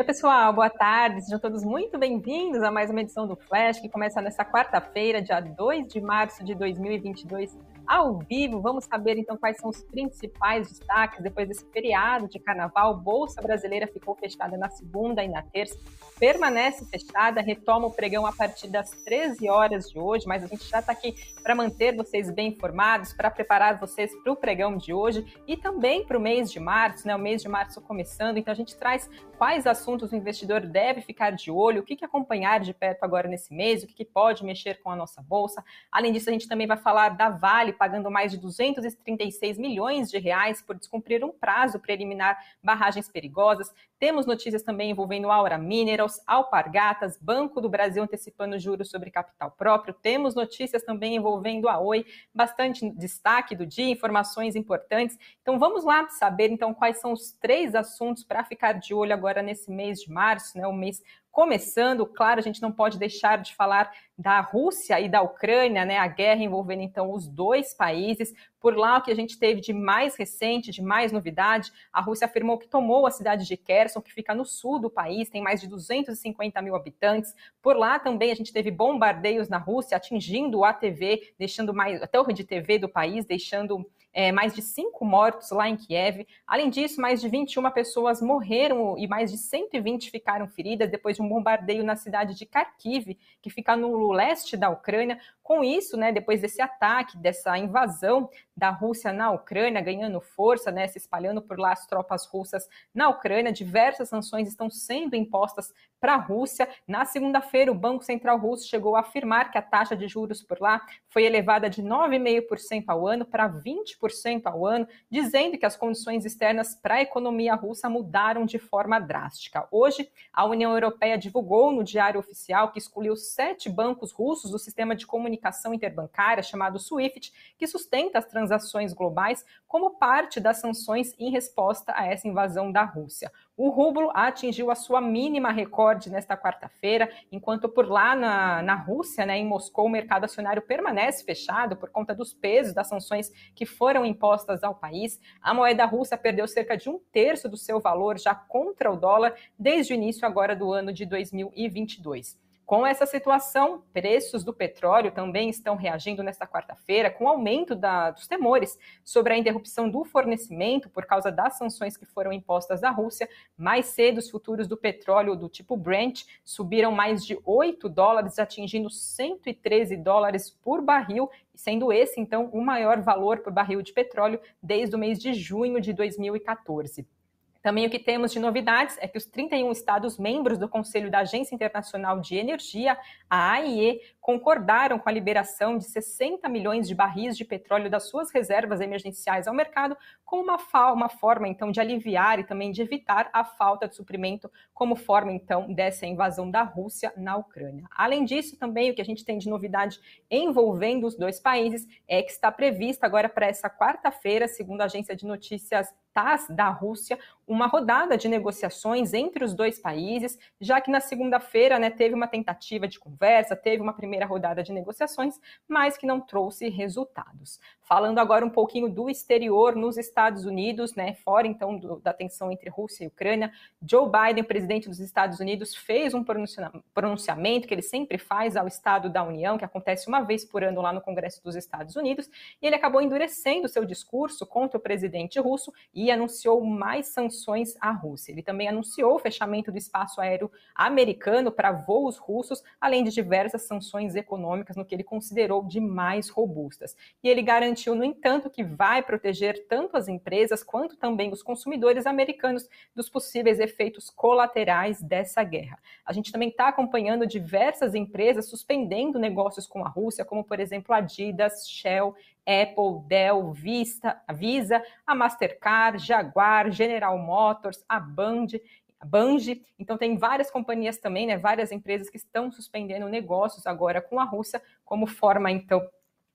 Oi, pessoal, boa tarde. Sejam todos muito bem-vindos a mais uma edição do Flash, que começa nessa quarta-feira, dia 2 de março de 2022, ao vivo. Vamos saber então quais são os principais destaques depois desse feriado de carnaval. Bolsa Brasileira ficou fechada na segunda e na terça, permanece fechada, retoma o pregão a partir das 13 horas de hoje, mas a gente já está aqui para manter vocês bem informados, para preparar vocês para o pregão de hoje e também para o mês de março, né? O mês de março começando, então a gente traz quais assuntos o investidor deve ficar de olho, o que, que acompanhar de perto agora nesse mês, o que, que pode mexer com a nossa bolsa. Além disso, a gente também vai falar da Vale pagando mais de 236 milhões de reais por descumprir um prazo para eliminar barragens perigosas. Temos notícias também envolvendo Aura Minerals, Alpargatas, Banco do Brasil antecipando juros sobre capital próprio. Temos notícias também envolvendo a Oi, bastante destaque do dia, informações importantes. Então vamos lá saber então quais são os três assuntos para ficar de olho agora nesse mês de março, né, o mês começando. Claro, a gente não pode deixar de falar da Rússia e da Ucrânia, né? A guerra envolvendo então os dois países. Por lá, o que a gente teve de mais recente, de mais novidade, a Rússia afirmou que tomou a cidade de Kherson, que fica no sul do país, tem mais de 250 mil habitantes. Por lá também a gente teve bombardeios na Rússia, atingindo o ATV, deixando mais até o rede TV do país, deixando é, mais de cinco mortos lá em Kiev. Além disso, mais de 21 pessoas morreram e mais de 120 ficaram feridas depois de um bombardeio na cidade de Kharkiv, que fica no leste da Ucrânia. Com isso, né, depois desse ataque, dessa invasão da Rússia na Ucrânia, ganhando força, né, se espalhando por lá as tropas russas na Ucrânia, diversas sanções estão sendo impostas para a Rússia. Na segunda-feira, o Banco Central Russo chegou a afirmar que a taxa de juros por lá foi elevada de 9,5% ao ano para 20% ao ano, dizendo que as condições externas para a economia russa mudaram de forma drástica. Hoje, a União Europeia divulgou no Diário Oficial que escolheu sete bancos russos do sistema de comunicação comunicação interbancária chamado SWIFT, que sustenta as transações globais como parte das sanções em resposta a essa invasão da Rússia. O rublo atingiu a sua mínima recorde nesta quarta-feira, enquanto por lá na, na Rússia, né, em Moscou, o mercado acionário permanece fechado por conta dos pesos das sanções que foram impostas ao país. A moeda russa perdeu cerca de um terço do seu valor já contra o dólar desde o início agora do ano de 2022. Com essa situação, preços do petróleo também estão reagindo nesta quarta-feira, com aumento da, dos temores sobre a interrupção do fornecimento por causa das sanções que foram impostas à Rússia. Mais cedo, os futuros do petróleo do tipo Brent subiram mais de 8 dólares, atingindo 113 dólares por barril, sendo esse, então, o maior valor por barril de petróleo desde o mês de junho de 2014. Também o que temos de novidades é que os 31 Estados membros do Conselho da Agência Internacional de Energia, a AIE, concordaram com a liberação de 60 milhões de barris de petróleo das suas reservas emergenciais ao mercado, como uma, uma forma, então, de aliviar e também de evitar a falta de suprimento, como forma, então, dessa invasão da Rússia na Ucrânia. Além disso, também o que a gente tem de novidade envolvendo os dois países é que está prevista agora para essa quarta-feira, segundo a agência de notícias TASS da Rússia, uma rodada de negociações entre os dois países, já que na segunda-feira né, teve uma tentativa de conversa, teve uma primeira rodada de negociações, mas que não trouxe resultados. Falando agora um pouquinho do exterior nos Estados Unidos, né, fora então do, da tensão entre Rússia e Ucrânia, Joe Biden, presidente dos Estados Unidos, fez um pronunciamento que ele sempre faz ao Estado da União, que acontece uma vez por ano lá no Congresso dos Estados Unidos, e ele acabou endurecendo seu discurso contra o presidente russo e anunciou mais sanções à Rússia. Ele também anunciou o fechamento do espaço aéreo americano para voos russos, além de diversas sanções econômicas no que ele considerou de mais robustas. E ele garantiu, no entanto, que vai proteger tanto as empresas quanto também os consumidores americanos dos possíveis efeitos colaterais dessa guerra. A gente também está acompanhando diversas empresas suspendendo negócios com a Rússia, como por exemplo Adidas, Shell, Apple, Dell, Vista, Visa, a Mastercard, Jaguar, General Motors, a Band Banji. Então, tem várias companhias também, né, várias empresas que estão suspendendo negócios agora com a Rússia, como forma, então,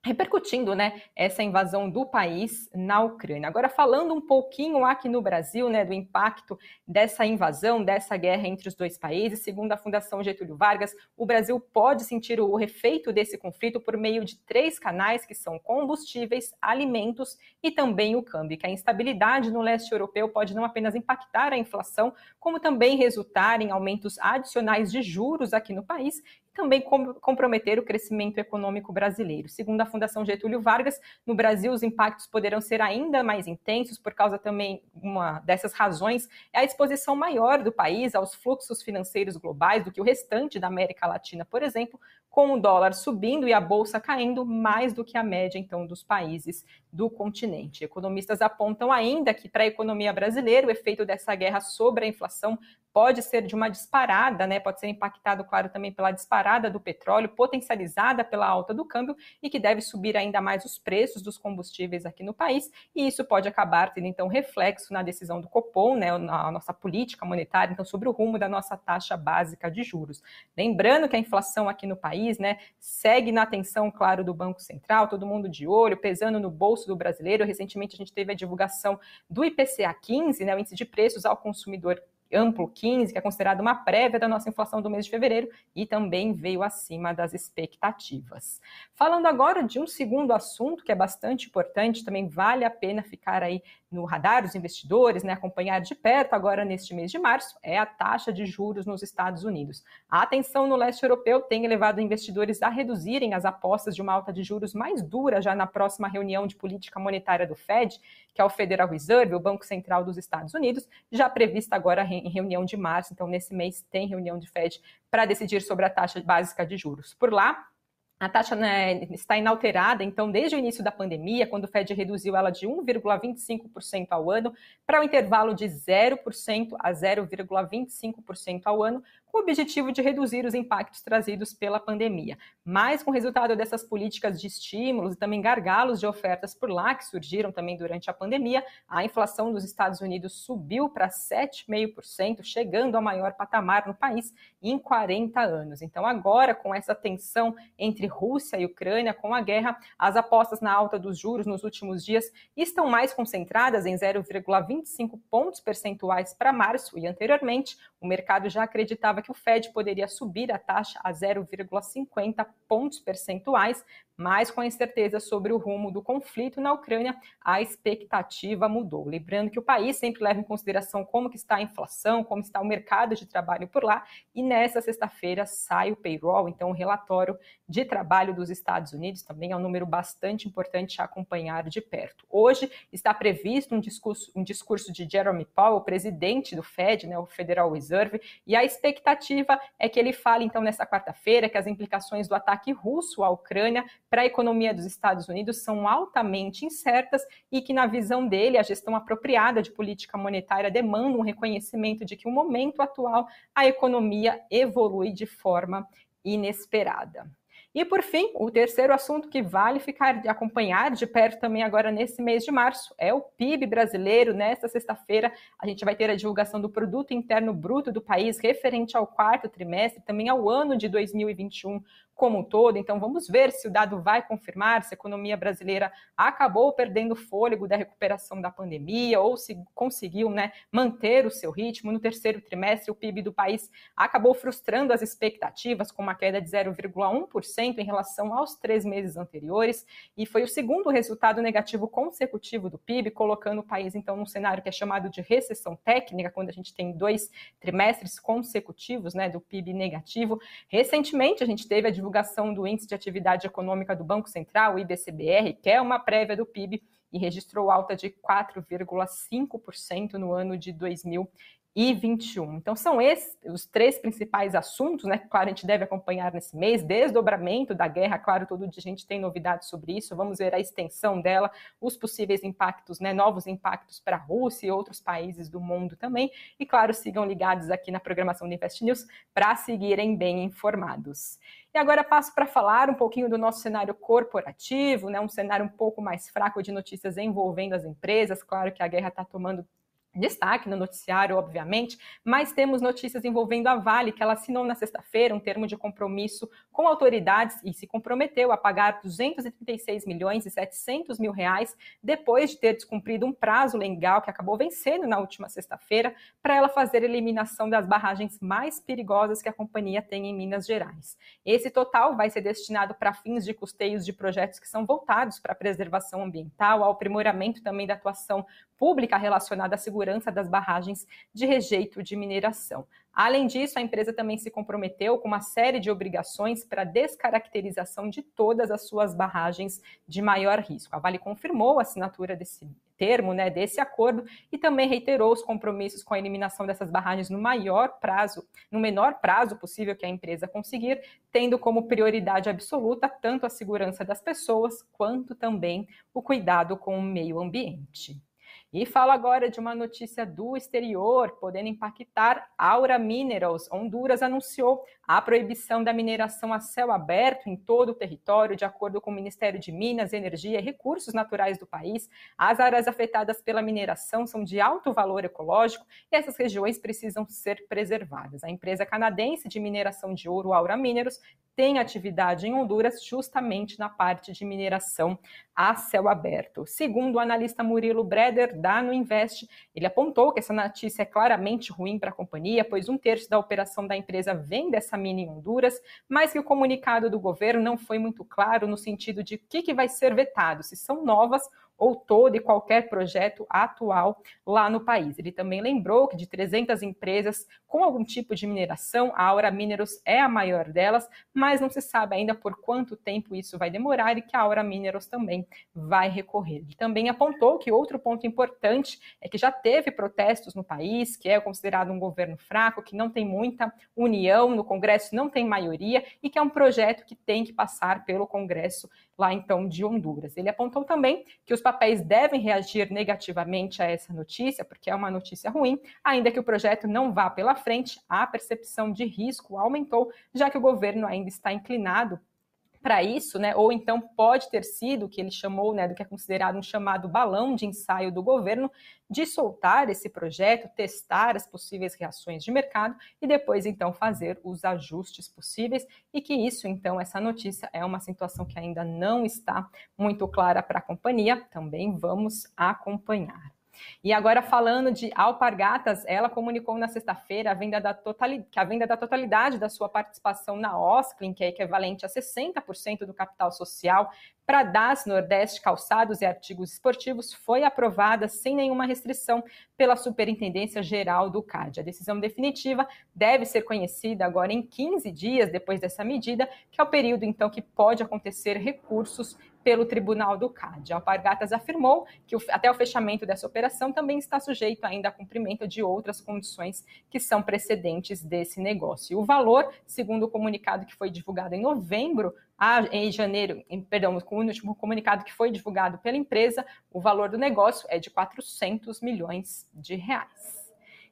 repercutindo né, essa invasão do país na Ucrânia. Agora, falando um pouquinho aqui no Brasil, né, do impacto dessa invasão, dessa guerra entre os dois países, segundo a Fundação Getúlio Vargas, o Brasil pode sentir o efeito desse conflito por meio de três canais, que são combustíveis, alimentos e também o câmbio, que a instabilidade no leste europeu pode não apenas impactar a inflação, como também resultar em aumentos adicionais de juros aqui no país também comprometer o crescimento econômico brasileiro. Segundo a Fundação Getúlio Vargas, no Brasil os impactos poderão ser ainda mais intensos por causa também uma dessas razões é a exposição maior do país aos fluxos financeiros globais do que o restante da América Latina, por exemplo, com o dólar subindo e a bolsa caindo mais do que a média então dos países do continente. Economistas apontam ainda que para a economia brasileira o efeito dessa guerra sobre a inflação pode ser de uma disparada, né? Pode ser impactado, claro, também pela disparada do petróleo, potencializada pela alta do câmbio e que deve subir ainda mais os preços dos combustíveis aqui no país. E isso pode acabar tendo então reflexo na decisão do Copom, né? Na nossa política monetária, então sobre o rumo da nossa taxa básica de juros. Lembrando que a inflação aqui no país, né, segue na atenção, claro, do Banco Central, todo mundo de olho, pesando no bolso do brasileiro. Recentemente a gente teve a divulgação do IPCA 15, né, o índice de preços ao consumidor amplo 15, que é considerado uma prévia da nossa inflação do mês de fevereiro e também veio acima das expectativas. Falando agora de um segundo assunto que é bastante importante, também vale a pena ficar aí no radar dos investidores, né, acompanhar de perto agora neste mês de março, é a taxa de juros nos Estados Unidos. A atenção no leste europeu tem levado investidores a reduzirem as apostas de uma alta de juros mais dura já na próxima reunião de política monetária do Fed, que é o Federal Reserve, o Banco Central dos Estados Unidos, já prevista agora em reunião de março, então nesse mês tem reunião de Fed para decidir sobre a taxa básica de juros. Por lá, a taxa né, está inalterada, então, desde o início da pandemia, quando o Fed reduziu ela de 1,25% ao ano para o um intervalo de 0% a 0,25% ao ano, o objetivo de reduzir os impactos trazidos pela pandemia. Mas, com o resultado dessas políticas de estímulos e também gargalos de ofertas por lá, que surgiram também durante a pandemia, a inflação dos Estados Unidos subiu para 7,5%, chegando ao maior patamar no país em 40 anos. Então, agora, com essa tensão entre Rússia e Ucrânia, com a guerra, as apostas na alta dos juros nos últimos dias estão mais concentradas em 0,25 pontos percentuais para março e anteriormente o mercado já acreditava que o Fed poderia subir a taxa a 0,50 pontos percentuais, mas com a incerteza sobre o rumo do conflito na Ucrânia, a expectativa mudou. Lembrando que o país sempre leva em consideração como que está a inflação, como está o mercado de trabalho por lá, e nessa sexta-feira sai o payroll, então o relatório de trabalho dos Estados Unidos, também é um número bastante importante a acompanhar de perto. Hoje está previsto um discurso, um discurso de Jeremy Powell, presidente do Fed, né, o Federal Reserve, e a expectativa é que ele fale então nessa quarta-feira que as implicações do ataque russo à Ucrânia para a economia dos Estados Unidos são altamente incertas e que, na visão dele, a gestão apropriada de política monetária demanda um reconhecimento de que, no momento atual, a economia evolui de forma inesperada. E por fim, o terceiro assunto que vale ficar de acompanhar de perto também agora nesse mês de março é o PIB brasileiro. Nesta sexta-feira, a gente vai ter a divulgação do produto interno bruto do país referente ao quarto trimestre, também ao ano de 2021 como um todo. Então, vamos ver se o dado vai confirmar se a economia brasileira acabou perdendo fôlego da recuperação da pandemia ou se conseguiu né, manter o seu ritmo. No terceiro trimestre, o PIB do país acabou frustrando as expectativas, com uma queda de 0,1% em relação aos três meses anteriores, e foi o segundo resultado negativo consecutivo do PIB, colocando o país, então, num cenário que é chamado de recessão técnica, quando a gente tem dois trimestres consecutivos né, do PIB negativo. Recentemente, a gente teve a divulgação do Índice de Atividade Econômica do Banco Central, o IBCBR, que é uma prévia do PIB, e registrou alta de 4,5% no ano de 2021. Então, são esses os três principais assuntos, né? Claro, a gente deve acompanhar nesse mês, desdobramento da guerra, claro, todo dia a gente tem novidades sobre isso, vamos ver a extensão dela, os possíveis impactos, né? Novos impactos para a Rússia e outros países do mundo também. E, claro, sigam ligados aqui na programação do Invest News para seguirem bem informados. E agora passo para falar um pouquinho do nosso cenário corporativo, né, um cenário um pouco mais fraco de notícias envolvendo as empresas. Claro que a guerra está tomando destaque no noticiário, obviamente, mas temos notícias envolvendo a Vale, que ela assinou na sexta-feira um termo de compromisso com autoridades e se comprometeu a pagar 236 milhões e 700 mil reais depois de ter descumprido um prazo legal que acabou vencendo na última sexta-feira para ela fazer a eliminação das barragens mais perigosas que a companhia tem em Minas Gerais. Esse total vai ser destinado para fins de custeios de projetos que são voltados para a preservação ambiental, ao aprimoramento também da atuação pública relacionada à segurança das barragens de rejeito de mineração. Além disso, a empresa também se comprometeu com uma série de obrigações para descaracterização de todas as suas barragens de maior risco. A Vale confirmou a assinatura desse termo, né, desse acordo, e também reiterou os compromissos com a eliminação dessas barragens no maior prazo, no menor prazo possível que a empresa conseguir, tendo como prioridade absoluta tanto a segurança das pessoas quanto também o cuidado com o meio ambiente. E falo agora de uma notícia do exterior, podendo impactar Aura Minerals. Honduras anunciou a proibição da mineração a céu aberto em todo o território, de acordo com o Ministério de Minas, Energia e Recursos Naturais do país. As áreas afetadas pela mineração são de alto valor ecológico e essas regiões precisam ser preservadas. A empresa canadense de mineração de ouro, Aura Minerals, tem atividade em Honduras justamente na parte de mineração a céu aberto. Segundo o analista Murilo Breder, da No Invest, ele apontou que essa notícia é claramente ruim para a companhia, pois um terço da operação da empresa vem dessa mina em Honduras, mas que o comunicado do governo não foi muito claro no sentido de o que, que vai ser vetado, se são novas ou todo e qualquer projeto atual lá no país. Ele também lembrou que de 300 empresas com algum tipo de mineração, a Aura Minerals é a maior delas, mas não se sabe ainda por quanto tempo isso vai demorar e que a Aura Minerals também vai recorrer. Ele também apontou que outro ponto importante é que já teve protestos no país, que é considerado um governo fraco, que não tem muita união no Congresso, não tem maioria e que é um projeto que tem que passar pelo Congresso lá então de Honduras. Ele apontou também que os papéis devem reagir negativamente a essa notícia, porque é uma notícia ruim, ainda que o projeto não vá pela frente, a percepção de risco aumentou, já que o governo ainda está inclinado para isso, né? Ou então pode ter sido o que ele chamou, né, do que é considerado um chamado balão de ensaio do governo, de soltar esse projeto, testar as possíveis reações de mercado e depois então fazer os ajustes possíveis e que isso então essa notícia é uma situação que ainda não está muito clara para a companhia, também vamos acompanhar. E agora falando de Alpargatas, ela comunicou na sexta-feira a venda da totalidade, que a venda da totalidade da sua participação na Osklin, que é equivalente a 60% do capital social, para DAS Nordeste Calçados e Artigos Esportivos foi aprovada sem nenhuma restrição pela Superintendência Geral do CAD. A decisão definitiva deve ser conhecida agora em 15 dias depois dessa medida, que é o período então que pode acontecer recursos pelo Tribunal do CAD. A Alpargatas afirmou que até o fechamento dessa operação também está sujeito ainda a cumprimento de outras condições que são precedentes desse negócio. o valor, segundo o comunicado que foi divulgado em novembro, em janeiro, em, perdão, com o último comunicado que foi divulgado pela empresa, o valor do negócio é de 400 milhões de reais.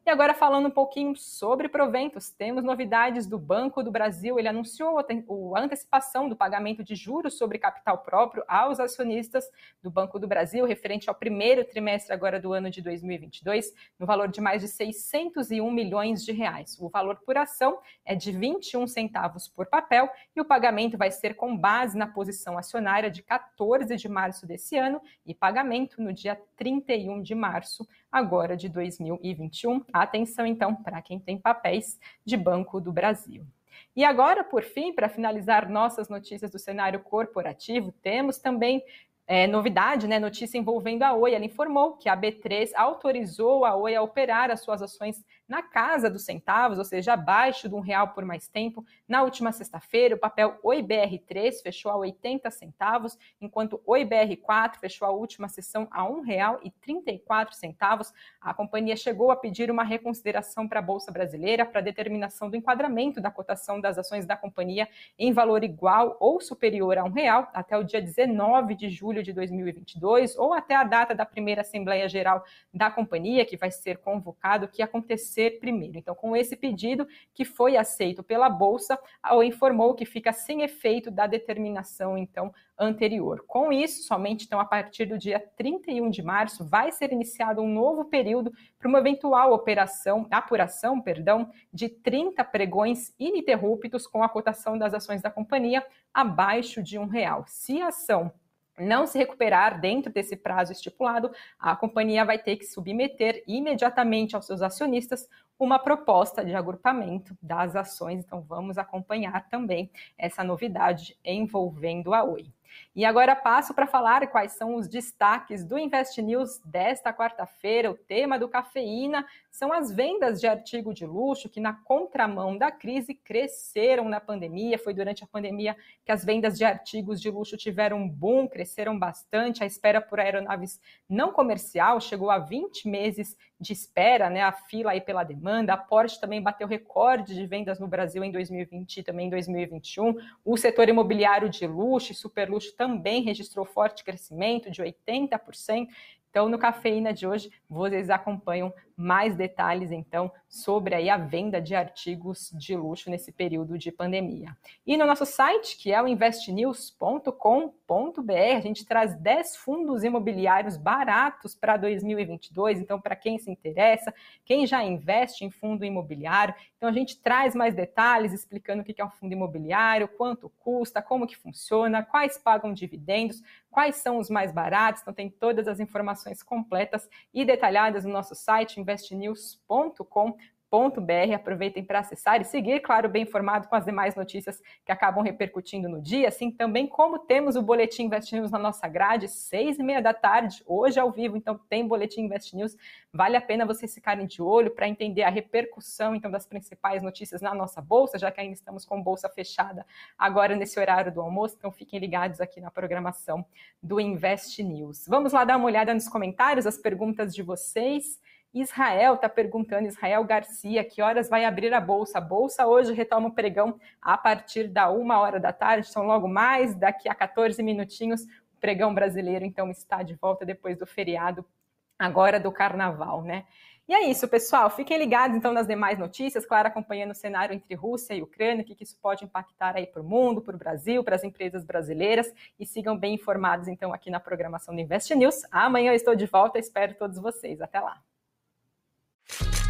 E agora falando um pouquinho sobre proventos, temos novidades do Banco do Brasil. Ele anunciou a antecipação do pagamento de juros sobre capital próprio aos acionistas do Banco do Brasil, referente ao primeiro trimestre agora do ano de 2022, no valor de mais de 601 milhões de reais. O valor por ação é de 21 centavos por papel e o pagamento vai ser com base na posição acionária de 14 de março desse ano e pagamento no dia 31 de março agora de 2021. Atenção, então, para quem tem papéis de Banco do Brasil. E agora, por fim, para finalizar nossas notícias do cenário corporativo, temos também é, novidade, né, notícia envolvendo a Oi. Ela informou que a B3 autorizou a Oi a operar as suas ações na casa dos centavos, ou seja, abaixo de um real por mais tempo. Na última sexta-feira, o papel OIBR3 fechou a 80 centavos, enquanto o OIBR4 fechou a última sessão a R$ 1,34. A companhia chegou a pedir uma reconsideração para a Bolsa Brasileira para determinação do enquadramento da cotação das ações da companhia em valor igual ou superior a um real até o dia 19 de julho de 2022 ou até a data da primeira Assembleia Geral da companhia, que vai ser convocado, que aconteceu vencer primeiro. Então, com esse pedido que foi aceito pela Bolsa, a Oi informou que fica sem efeito da determinação, então, anterior. Com isso, somente então a partir do dia 31 de março vai ser iniciado um novo período para uma eventual operação, apuração, perdão, de 30 pregões ininterruptos com a cotação das ações da companhia abaixo de um real. Se a ação não se recuperar dentro desse prazo estipulado, a companhia vai ter que submeter imediatamente aos seus acionistas uma proposta de agrupamento das ações. Então, vamos acompanhar também essa novidade envolvendo a Oi. E agora passo para falar quais são os destaques do Invest News desta quarta-feira. O tema do cafeína são as vendas de artigo de luxo que, na contramão da crise, cresceram na pandemia. Foi durante a pandemia que as vendas de artigos de luxo tiveram um boom, cresceram bastante. A espera por aeronaves não comercial chegou a 20 meses de espera, né? A fila aí pela demanda. A Porsche também bateu recorde de vendas no Brasil em 2020 e também em 2021. O setor imobiliário de luxo e super luxo também registrou forte crescimento de 80%. Então, no Cafeína de hoje, vocês acompanham mais detalhes, então, sobre aí a venda de artigos de luxo nesse período de pandemia. E no nosso site, que é o investnews.com.br, a gente traz 10 fundos imobiliários baratos para 2022. Então, para quem se interessa, quem já investe em fundo imobiliário, então a gente traz mais detalhes explicando o que é um fundo imobiliário, quanto custa, como que funciona, quais pagam dividendos, quais são os mais baratos. Então, tem todas as informações completas e detalhadas no nosso site, investnews.com br Aproveitem para acessar e seguir, claro, bem informado com as demais notícias que acabam repercutindo no dia, assim também como temos o Boletim Invest News na nossa grade, seis e meia da tarde, hoje ao vivo, então tem Boletim Invest News, vale a pena vocês ficarem de olho para entender a repercussão, então, das principais notícias na nossa bolsa, já que ainda estamos com bolsa fechada agora nesse horário do almoço, então fiquem ligados aqui na programação do Invest News. Vamos lá dar uma olhada nos comentários, as perguntas de vocês. Israel está perguntando, Israel Garcia, que horas vai abrir a bolsa? A bolsa hoje retoma o pregão a partir da uma hora da tarde, então logo mais, daqui a 14 minutinhos, o pregão brasileiro então está de volta depois do feriado, agora do carnaval, né? E é isso, pessoal. Fiquem ligados então nas demais notícias, claro, acompanhando o cenário entre Rússia e Ucrânia, o que isso pode impactar aí para o mundo, para o Brasil, para as empresas brasileiras e sigam bem informados então aqui na programação do Invest News. Amanhã eu estou de volta, espero todos vocês. Até lá. you